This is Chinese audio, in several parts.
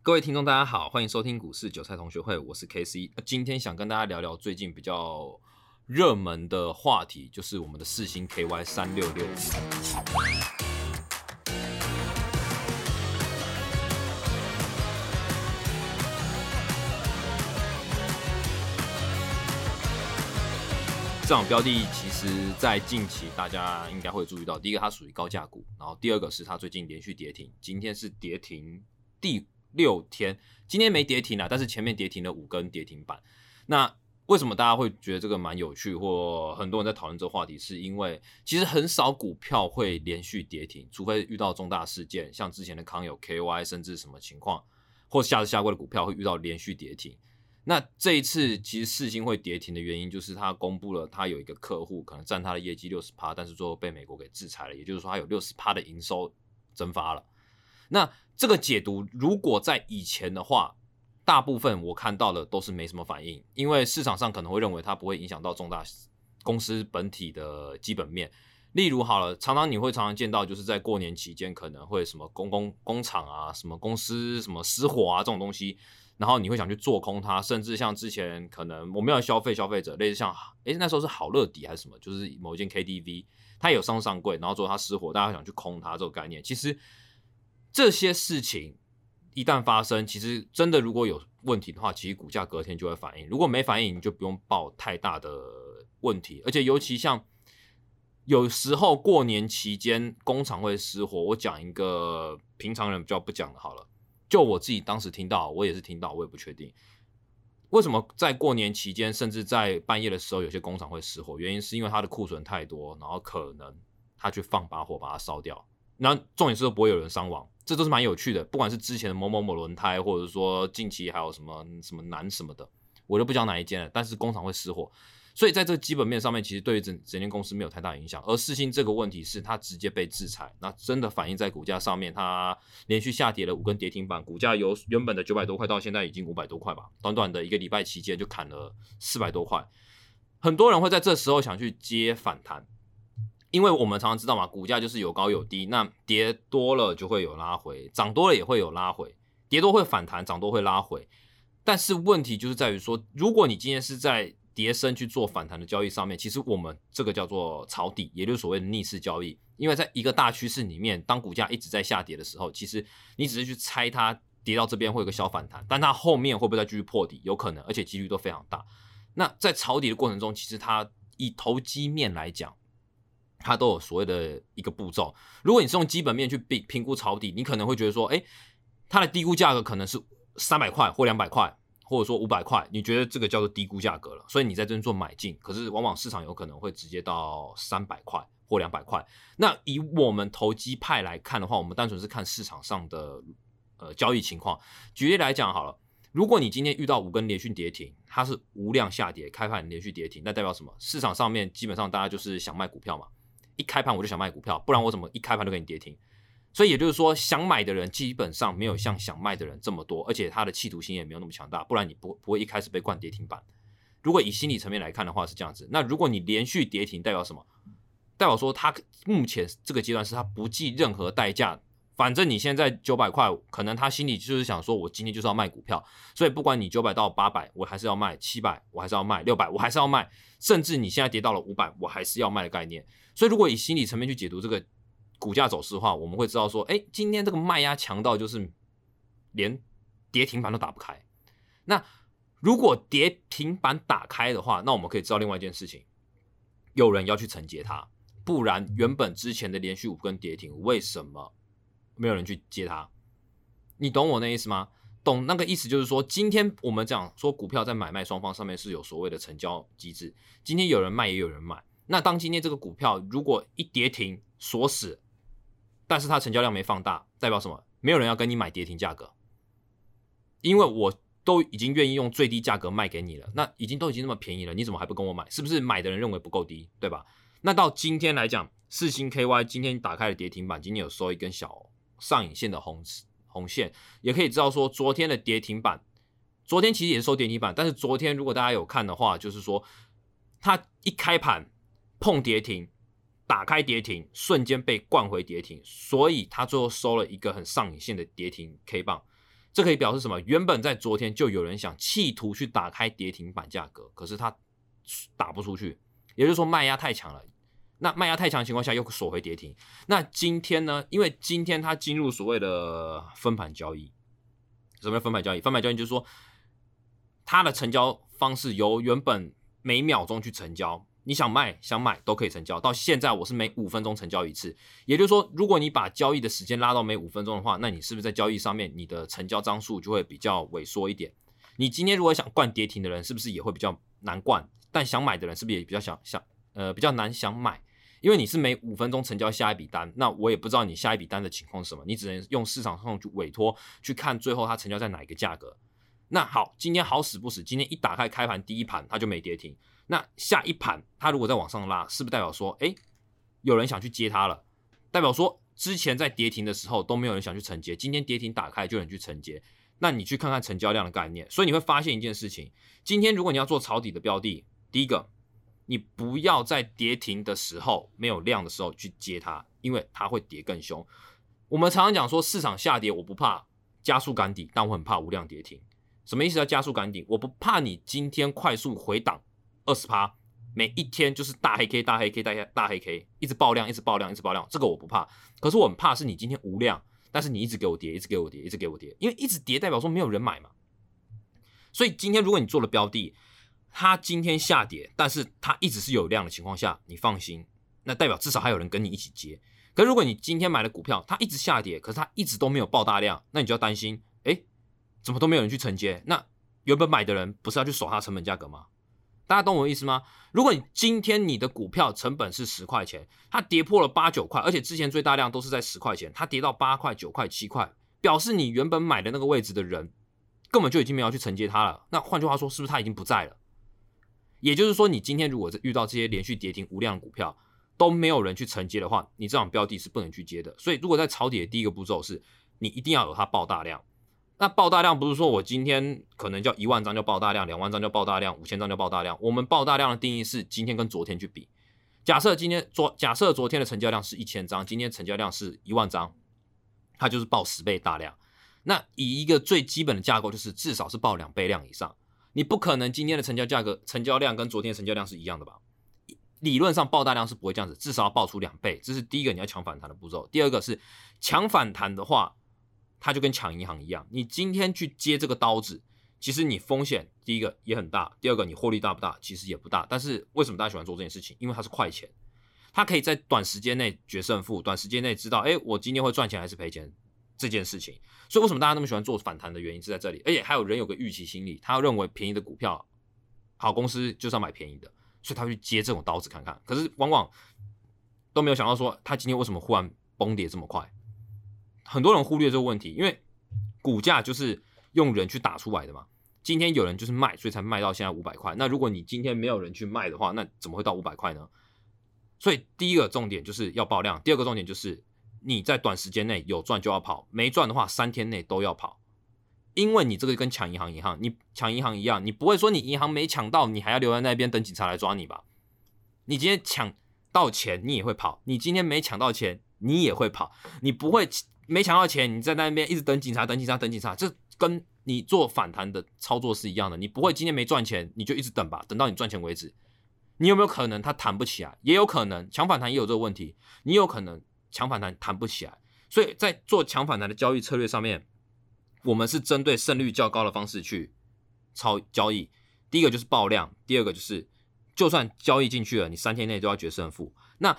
各位听众，大家好，欢迎收听股市韭菜同学会，我是 K C。今天想跟大家聊聊最近比较热门的话题，就是我们的四星 K Y 三六六。这场标的其实，在近期大家应该会注意到，第一个它属于高价股，然后第二个是它最近连续跌停，今天是跌停第六天，今天没跌停啊，但是前面跌停了五根跌停板。那为什么大家会觉得这个蛮有趣，或很多人在讨论这个话题？是因为其实很少股票会连续跌停，除非遇到重大事件，像之前的康友 KY，甚至什么情况，或下次下过的股票会遇到连续跌停。那这一次其实四星会跌停的原因，就是他公布了他有一个客户可能占他的业绩六十趴，但是最后被美国给制裁了，也就是说他有六十趴的营收蒸发了。那这个解读如果在以前的话，大部分我看到的都是没什么反应，因为市场上可能会认为它不会影响到重大公司本体的基本面。例如好了，常常你会常常见到，就是在过年期间可能会什么公公工厂啊，什么公司什么失火啊这种东西。然后你会想去做空它，甚至像之前可能我们要消费消费者，类似像诶那时候是好乐迪还是什么，就是某一间 KTV，它有上上柜，然后之后它失火，大家想去空它这个概念。其实这些事情一旦发生，其实真的如果有问题的话，其实股价隔天就会反应。如果没反应，你就不用抱太大的问题。而且尤其像有时候过年期间工厂会失火，我讲一个平常人比较不讲的，好了。就我自己当时听到，我也是听到，我也不确定为什么在过年期间，甚至在半夜的时候，有些工厂会失火。原因是因为它的库存太多，然后可能他去放把火把它烧掉。那重点是不会有人伤亡，这都是蛮有趣的。不管是之前的某某某轮胎，或者说近期还有什么什么南什么的，我就不讲哪一间了。但是工厂会失火。所以在这个基本面上面，其实对于整整间公司没有太大影响。而四星这个问题是它直接被制裁，那真的反映在股价上面，它连续下跌了五根跌停板，股价由原本的九百多块到现在已经五百多块吧，短短的一个礼拜期间就砍了四百多块。很多人会在这时候想去接反弹，因为我们常常知道嘛，股价就是有高有低，那跌多了就会有拉回，涨多了也会有拉回，跌多会反弹，涨多会拉回。但是问题就是在于说，如果你今天是在跌升去做反弹的交易上面，其实我们这个叫做抄底，也就是所谓的逆势交易。因为在一个大趋势里面，当股价一直在下跌的时候，其实你只是去猜它跌到这边会有个小反弹，但它后面会不会再继续破底，有可能，而且几率都非常大。那在抄底的过程中，其实它以投机面来讲，它都有所谓的一个步骤。如果你是用基本面去评评估抄底，你可能会觉得说，哎，它的低估价格可能是三百块或两百块。或者说五百块，你觉得这个叫做低估价格了，所以你在这边做买进，可是往往市场有可能会直接到三百块或两百块。那以我们投机派来看的话，我们单纯是看市场上的呃交易情况。举例来讲好了，如果你今天遇到五根连续跌停，它是无量下跌，开盘连续跌停，那代表什么？市场上面基本上大家就是想卖股票嘛，一开盘我就想卖股票，不然我怎么一开盘就给你跌停？所以也就是说，想买的人基本上没有像想卖的人这么多，而且他的企图心也没有那么强大，不然你不不会一开始被灌跌停板。如果以心理层面来看的话是这样子，那如果你连续跌停，代表什么？代表说他目前这个阶段是他不计任何代价，反正你现在九百块，可能他心里就是想说，我今天就是要卖股票，所以不管你九百到八百，我还是要卖；七百我还是要卖；六百我还是要卖，甚至你现在跌到了五百，我还是要卖的概念。所以如果以心理层面去解读这个。股价走势的话，我们会知道说，哎，今天这个卖压强到就是连跌停板都打不开。那如果跌停板打开的话，那我们可以知道另外一件事情，有人要去承接它，不然原本之前的连续五根跌停，为什么没有人去接它？你懂我那意思吗？懂那个意思就是说，今天我们讲说股票在买卖双方上面是有所谓的成交机制，今天有人卖也有人买。那当今天这个股票如果一跌停锁死，但是它成交量没放大，代表什么？没有人要跟你买跌停价格，因为我都已经愿意用最低价格卖给你了。那已经都已经那么便宜了，你怎么还不跟我买？是不是买的人认为不够低，对吧？那到今天来讲，四星 KY 今天打开了跌停板，今天有收一根小上影线的红红线，也可以知道说昨天的跌停板，昨天其实也是收跌停板，但是昨天如果大家有看的话，就是说它一开盘碰跌停。打开跌停，瞬间被灌回跌停，所以它最后收了一个很上影线的跌停 K 棒。这可以表示什么？原本在昨天就有人想企图去打开跌停板价格，可是他打不出去，也就是说卖压太强了。那卖压太强情况下又锁回跌停。那今天呢？因为今天它进入所谓的分盘交易。什么叫分盘交易？分盘交易就是说，它的成交方式由原本每秒钟去成交，你想卖想买都可以成交。到现在我是每五分钟成交一次。也就是说，如果你把交易的时间拉到每五分钟的话，那你是不是在交易上面你的成交张数就会比较萎缩一点？你今天如果想灌跌停的人，是不是也会比较难灌？但想买的人是不是也比较想想呃比较难想买？因为你是每五分钟成交下一笔单，那我也不知道你下一笔单的情况是什么，你只能用市场上去委托去看最后它成交在哪一个价格。那好，今天好死不死，今天一打开开盘第一盘它就没跌停，那下一盘它如果再往上拉，是不是代表说，哎，有人想去接它了？代表说之前在跌停的时候都没有人想去承接，今天跌停打开就有人去承接。那你去看看成交量的概念，所以你会发现一件事情：今天如果你要做抄底的标的，第一个。你不要在跌停的时候没有量的时候去接它，因为它会跌更凶。我们常常讲说市场下跌，我不怕加速赶底，但我很怕无量跌停。什么意思？叫加速赶底？我不怕你今天快速回档二十趴，每一天就是大黑 K 大黑 K 大黑大黑 K，一直爆量，一直爆量，一直爆量，这个我不怕。可是我很怕是你今天无量，但是你一直给我跌，一直给我跌，一直给我跌，因为一直跌代表说没有人买嘛。所以今天如果你做了标的，它今天下跌，但是它一直是有量的情况下，你放心，那代表至少还有人跟你一起接。可如果你今天买的股票，它一直下跌，可是它一直都没有爆大量，那你就要担心，哎，怎么都没有人去承接？那原本买的人不是要去守它成本价格吗？大家懂我意思吗？如果你今天你的股票成本是十块钱，它跌破了八九块，而且之前最大量都是在十块钱，它跌到八块、九块、七块，表示你原本买的那个位置的人根本就已经没有去承接它了。那换句话说，是不是它已经不在了？也就是说，你今天如果遇到这些连续跌停无量股票都没有人去承接的话，你这种标的是不能去接的。所以，如果在抄底的第一个步骤是，你一定要有它爆大量。那爆大量不是说我今天可能叫一万张就爆大量，两万张就爆大量，五千张就爆大量。我们爆大量的定义是今天跟昨天去比。假设今天昨假设昨天的成交量是一千张，今天成交量是一万张，它就是爆十倍大量。那以一个最基本的架构，就是至少是爆两倍量以上。你不可能今天的成交价格、成交量跟昨天成交量是一样的吧？理论上爆大量是不会这样子，至少要爆出两倍。这是第一个你要抢反弹的步骤。第二个是抢反弹的话，它就跟抢银行一样，你今天去接这个刀子，其实你风险第一个也很大，第二个你获利大不大？其实也不大。但是为什么大家喜欢做这件事情？因为它是快钱，它可以在短时间内决胜负，短时间内知道，哎，我今天会赚钱还是赔钱。这件事情，所以为什么大家那么喜欢做反弹的原因是在这里，而且还有人有个预期心理，他认为便宜的股票，好公司就是要买便宜的，所以他去接这种刀子看看。可是往往都没有想到说，他今天为什么忽然崩跌这么快？很多人忽略这个问题，因为股价就是用人去打出来的嘛。今天有人就是卖，所以才卖到现在五百块。那如果你今天没有人去卖的话，那怎么会到五百块呢？所以第一个重点就是要爆量，第二个重点就是。你在短时间内有赚就要跑，没赚的话三天内都要跑，因为你这个跟抢银行一样，你抢银行一样，你不会说你银行没抢到，你还要留在那边等警察来抓你吧？你今天抢到钱，你也会跑；你今天没抢到钱，你也会跑。你不会没抢到钱，你在那边一直等警察，等警察，等警察，这跟你做反弹的操作是一样的。你不会今天没赚钱，你就一直等吧，等到你赚钱为止。你有没有可能它弹不起来？也有可能抢反弹也有这个问题，你有可能。强反弹弹不起来，所以在做强反弹的交易策略上面，我们是针对胜率较高的方式去操交易。第一个就是爆量，第二个就是就算交易进去了，你三天内都要决胜负。那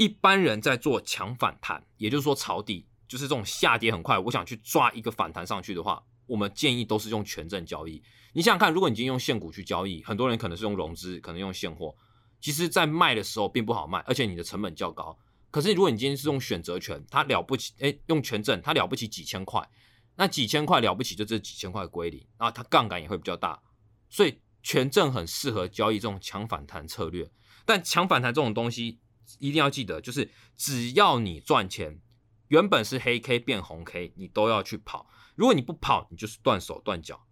一般人在做强反弹，也就是说抄底，就是这种下跌很快，我想去抓一个反弹上去的话，我们建议都是用权证交易。你想想看，如果你今天用现股去交易，很多人可能是用融资，可能用现货，其实在卖的时候并不好卖，而且你的成本较高。可是，如果你今天是用选择权，它了不起，哎，用权证，它了不起几千块，那几千块了不起，就这几千块归零，啊它杠杆也会比较大，所以权证很适合交易这种强反弹策略。但强反弹这种东西，一定要记得，就是只要你赚钱，原本是黑 K 变红 K，你都要去跑。如果你不跑，你就是断手断脚。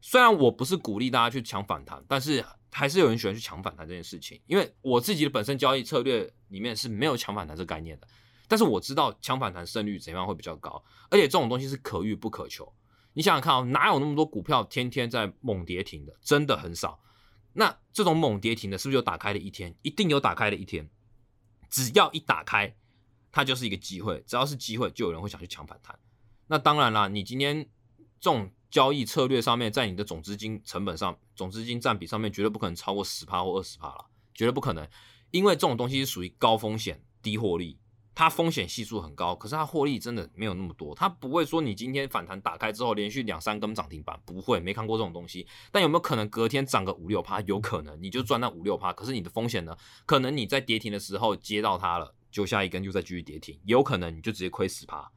虽然我不是鼓励大家去抢反弹，但是。还是有人喜欢去抢反弹这件事情，因为我自己的本身交易策略里面是没有抢反弹这概念的。但是我知道抢反弹胜率怎样会比较高，而且这种东西是可遇不可求。你想想看啊，哪有那么多股票天天在猛跌停的？真的很少。那这种猛跌停的，是不是有打开的一天？一定有打开的一天。只要一打开，它就是一个机会。只要是机会，就有人会想去抢反弹。那当然啦，你今天这种交易策略上面，在你的总资金成本上、总资金占比上面，绝对不可能超过十趴或二十趴了，绝对不可能。因为这种东西是属于高风险低获利。它风险系数很高，可是它获利真的没有那么多。它不会说你今天反弹打开之后连续两三根涨停板，不会，没看过这种东西。但有没有可能隔天涨个五六趴？有可能，你就赚那五六趴。可是你的风险呢？可能你在跌停的时候接到它了，就下一根就再继续跌停，有可能你就直接亏十趴。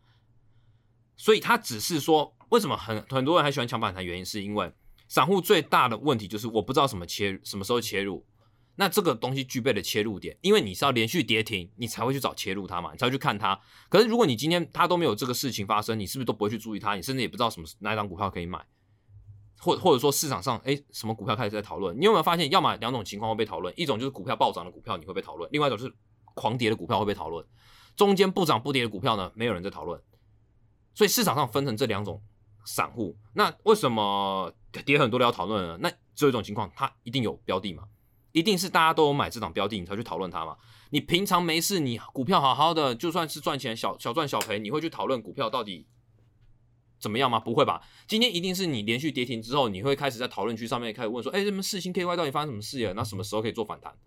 所以它只是说，为什么很很多人还喜欢抢反弹？原因是因为散户最大的问题就是我不知道什么切什么时候切入。那这个东西具备的切入点，因为你是要连续跌停，你才会去找切入它嘛，你才会去看它。可是如果你今天它都没有这个事情发生，你是不是都不会去注意它？你甚至也不知道什么哪一张股票可以买，或或者说市场上哎什么股票开始在讨论？你有没有发现，要么两种情况会被讨论，一种就是股票暴涨的股票你会被讨论，另外一种是狂跌的股票会被讨论，中间不涨不跌的股票呢，没有人在讨论。所以市场上分成这两种散户，那为什么跌很多都要讨论呢？那只有一种情况，它一定有标的嘛。一定是大家都有买这档标的，你才去讨论它嘛？你平常没事，你股票好好的，就算是赚钱小小赚小赔，你会去讨论股票到底怎么样吗？不会吧？今天一定是你连续跌停之后，你会开始在讨论区上面开始问说：，哎，什么四星 KY 到底发生什么事了？那什么时候可以做反弹？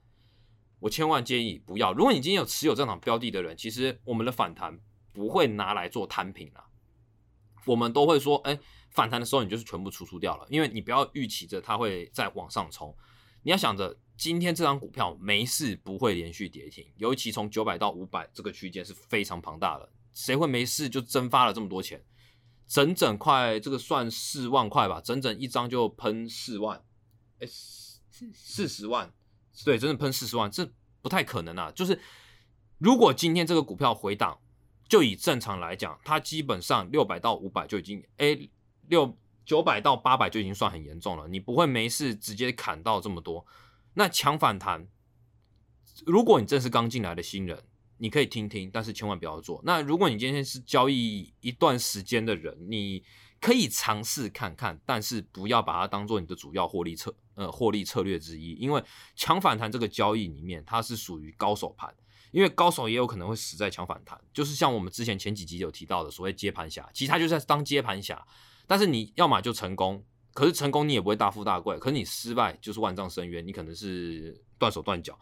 我千万建议不要。如果你今天有持有这档标的的人，其实我们的反弹不会拿来做摊平啊，我们都会说：，哎，反弹的时候你就是全部出出掉了，因为你不要预期着它会再往上冲，你要想着。今天这张股票没事不会连续跌停，尤其从九百到五百这个区间是非常庞大的，谁会没事就蒸发了这么多钱？整整快这个算四万块吧，整整一张就喷四万，哎，四四十万，对，真的喷四十万，这不太可能啊！就是如果今天这个股票回档，就以正常来讲，它基本上六百到五百就已经，哎，六九百到八百就已经算很严重了，你不会没事直接砍到这么多。那强反弹，如果你正是刚进来的新人，你可以听听，但是千万不要做。那如果你今天是交易一段时间的人，你可以尝试看看，但是不要把它当做你的主要获利策呃获利策略之一。因为强反弹这个交易里面，它是属于高手盘，因为高手也有可能会死在抢反弹。就是像我们之前前几集有提到的所谓接盘侠，其实他就在当接盘侠，但是你要么就成功。可是成功你也不会大富大贵，可是你失败就是万丈深渊，你可能是断手断脚。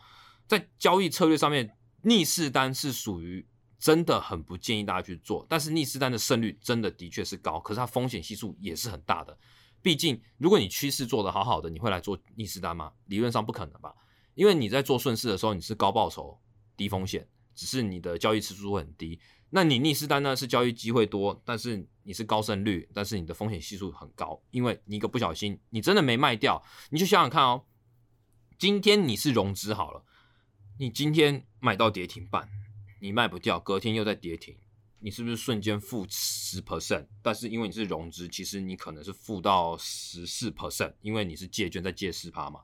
在交易策略上面，逆势单是属于真的很不建议大家去做，但是逆势单的胜率真的的确是高，可是它风险系数也是很大的。毕竟如果你趋势做得好好的，你会来做逆势单吗？理论上不可能吧，因为你在做顺势的时候你是高报酬低风险，只是你的交易次数会很低。那你逆势单呢？是交易机会多，但是你是高胜率，但是你的风险系数很高，因为你一个不小心，你真的没卖掉，你就想想看哦，今天你是融资好了，你今天买到跌停板，你卖不掉，隔天又在跌停，你是不是瞬间负十 percent？但是因为你是融资，其实你可能是负到十四 percent，因为你是借券在借四趴嘛。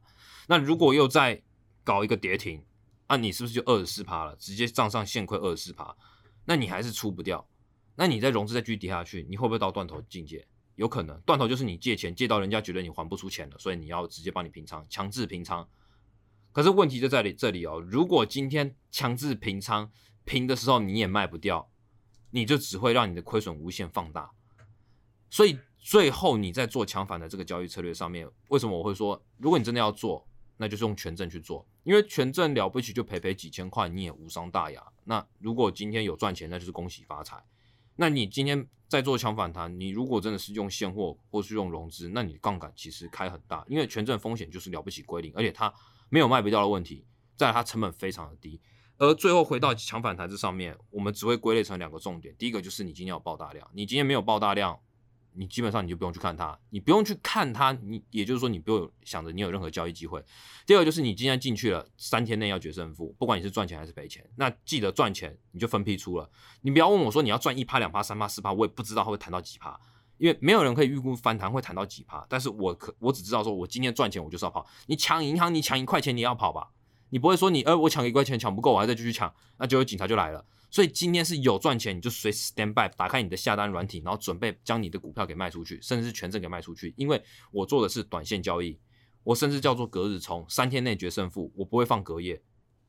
那如果又再搞一个跌停，那你是不是就二十四趴了？直接账上现亏二十四趴？那你还是出不掉，那你在融资再继续跌下去，你会不会到断头境界？有可能，断头就是你借钱借到人家觉得你还不出钱了，所以你要直接帮你平仓，强制平仓。可是问题就在里这里哦，如果今天强制平仓平的时候你也卖不掉，你就只会让你的亏损无限放大。所以最后你在做强反的这个交易策略上面，为什么我会说，如果你真的要做？那就是用权证去做，因为权证了不起就赔赔几千块，你也无伤大雅。那如果今天有赚钱，那就是恭喜发财。那你今天在做强反弹，你如果真的是用现货或是用融资，那你杠杆其实开很大，因为权证风险就是了不起归零，而且它没有卖不掉的问题，再它成本非常的低。而最后回到强反弹这上面，我们只会归类成两个重点，第一个就是你今天有爆大量，你今天没有爆大量。你基本上你就不用去看它，你不用去看它，你也就是说你不用想着你有任何交易机会。第二个就是你今天进去了，三天内要决胜负，不管你是赚钱还是赔钱，那记得赚钱你就分批出了。你不要问我说你要赚一趴、两趴、三趴、四趴，我也不知道它会弹到几趴，因为没有人可以预估反弹会弹到几趴。但是我可我只知道说我今天赚钱我就是要跑。你抢银行，你抢一块钱你要跑吧，你不会说你呃我抢一块钱抢不够，我还再继续抢，那就有警察就来了。所以今天是有赚钱，你就随时 stand by，打开你的下单软体，然后准备将你的股票给卖出去，甚至是全证给卖出去。因为我做的是短线交易，我甚至叫做隔日冲，三天内决胜负，我不会放隔夜，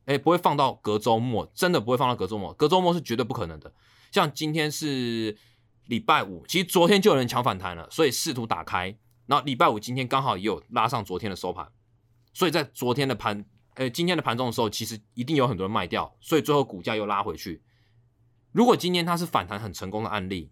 哎，不会放到隔周末，真的不会放到隔周末，隔周末是绝对不可能的。像今天是礼拜五，其实昨天就有人抢反弹了，所以试图打开，然后礼拜五今天刚好也有拉上昨天的收盘，所以在昨天的盘，呃，今天的盘中的时候，其实一定有很多人卖掉，所以最后股价又拉回去。如果今天它是反弹很成功的案例，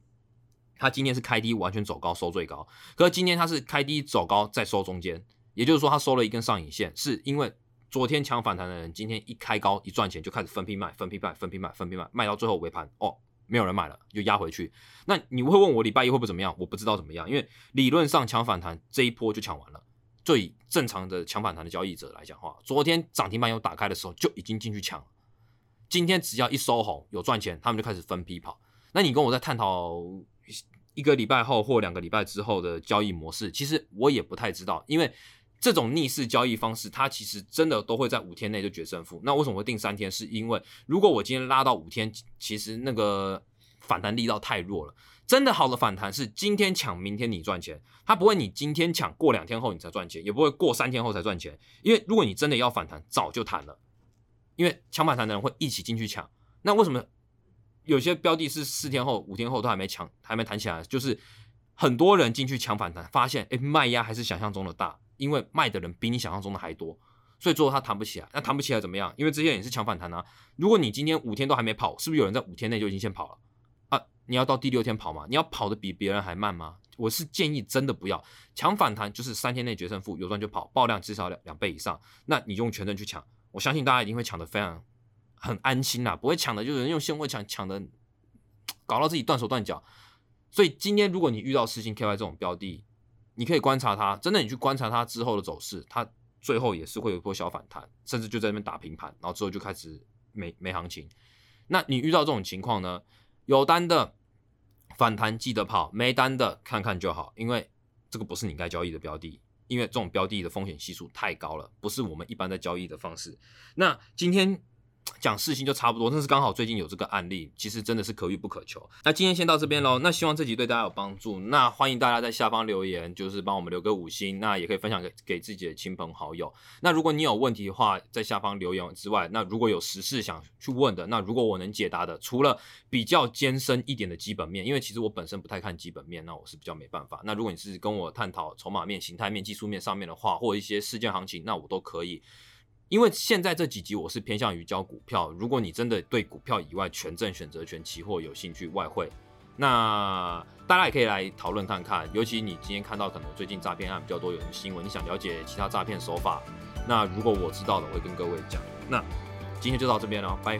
它今天是开低完全走高收最高，可是今天它是开低走高再收中间，也就是说它收了一根上影线，是因为昨天抢反弹的人今天一开高一赚钱就开始分批卖，分批卖，分批卖，分批卖，卖到最后尾盘哦，没有人买了就压回去。那你会问我礼拜一会不会怎么样？我不知道怎么样，因为理论上抢反弹这一波就抢完了。最正常的抢反弹的交易者来讲话，昨天涨停板有打开的时候就已经进去抢。今天只要一收红有赚钱，他们就开始分批跑。那你跟我在探讨一个礼拜后或两个礼拜之后的交易模式，其实我也不太知道，因为这种逆势交易方式，它其实真的都会在五天内就决胜负。那为什么会定三天？是因为如果我今天拉到五天，其实那个反弹力道太弱了。真的好的反弹是今天抢，明天你赚钱，它不会你今天抢过两天后你才赚钱，也不会过三天后才赚钱。因为如果你真的要反弹，早就弹了。因为抢反弹的人会一起进去抢，那为什么有些标的是四天后、五天后都还没抢、还没弹起来？就是很多人进去抢反弹，发现哎卖压还是想象中的大，因为卖的人比你想象中的还多，所以最后它弹不起来。那弹不起来怎么样？因为这些人也是抢反弹啊。如果你今天五天都还没跑，是不是有人在五天内就已经先跑了啊？你要到第六天跑吗？你要跑的比别人还慢吗？我是建议真的不要抢反弹，就是三天内决胜负，有赚就跑，爆量至少两两倍以上，那你用全证去抢。我相信大家一定会抢的非常很安心啦，不会抢的，就是人用现货抢，抢的搞到自己断手断脚。所以今天如果你遇到四星 KY 这种标的，你可以观察它，真的你去观察它之后的走势，它最后也是会有一波小反弹，甚至就在那边打平盘，然后之后就开始没没行情。那你遇到这种情况呢？有单的反弹记得跑，没单的看看就好，因为这个不是你该交易的标的。因为这种标的的风险系数太高了，不是我们一般在交易的方式。那今天。讲事情就差不多，但是刚好最近有这个案例，其实真的是可遇不可求。那今天先到这边喽，那希望这集对大家有帮助。那欢迎大家在下方留言，就是帮我们留个五星，那也可以分享给给自己的亲朋好友。那如果你有问题的话，在下方留言之外，那如果有实事想去问的，那如果我能解答的，除了比较艰深一点的基本面，因为其实我本身不太看基本面，那我是比较没办法。那如果你是跟我探讨筹码面、形态面、技术面上面的话，或一些事件行情，那我都可以。因为现在这几集我是偏向于教股票，如果你真的对股票以外权证、选择权、期货有兴趣，外汇，那大家也可以来讨论看看。尤其你今天看到可能最近诈骗案比较多，有什么新闻，你想了解其他诈骗手法，那如果我知道的，我会跟各位讲。那今天就到这边了，拜。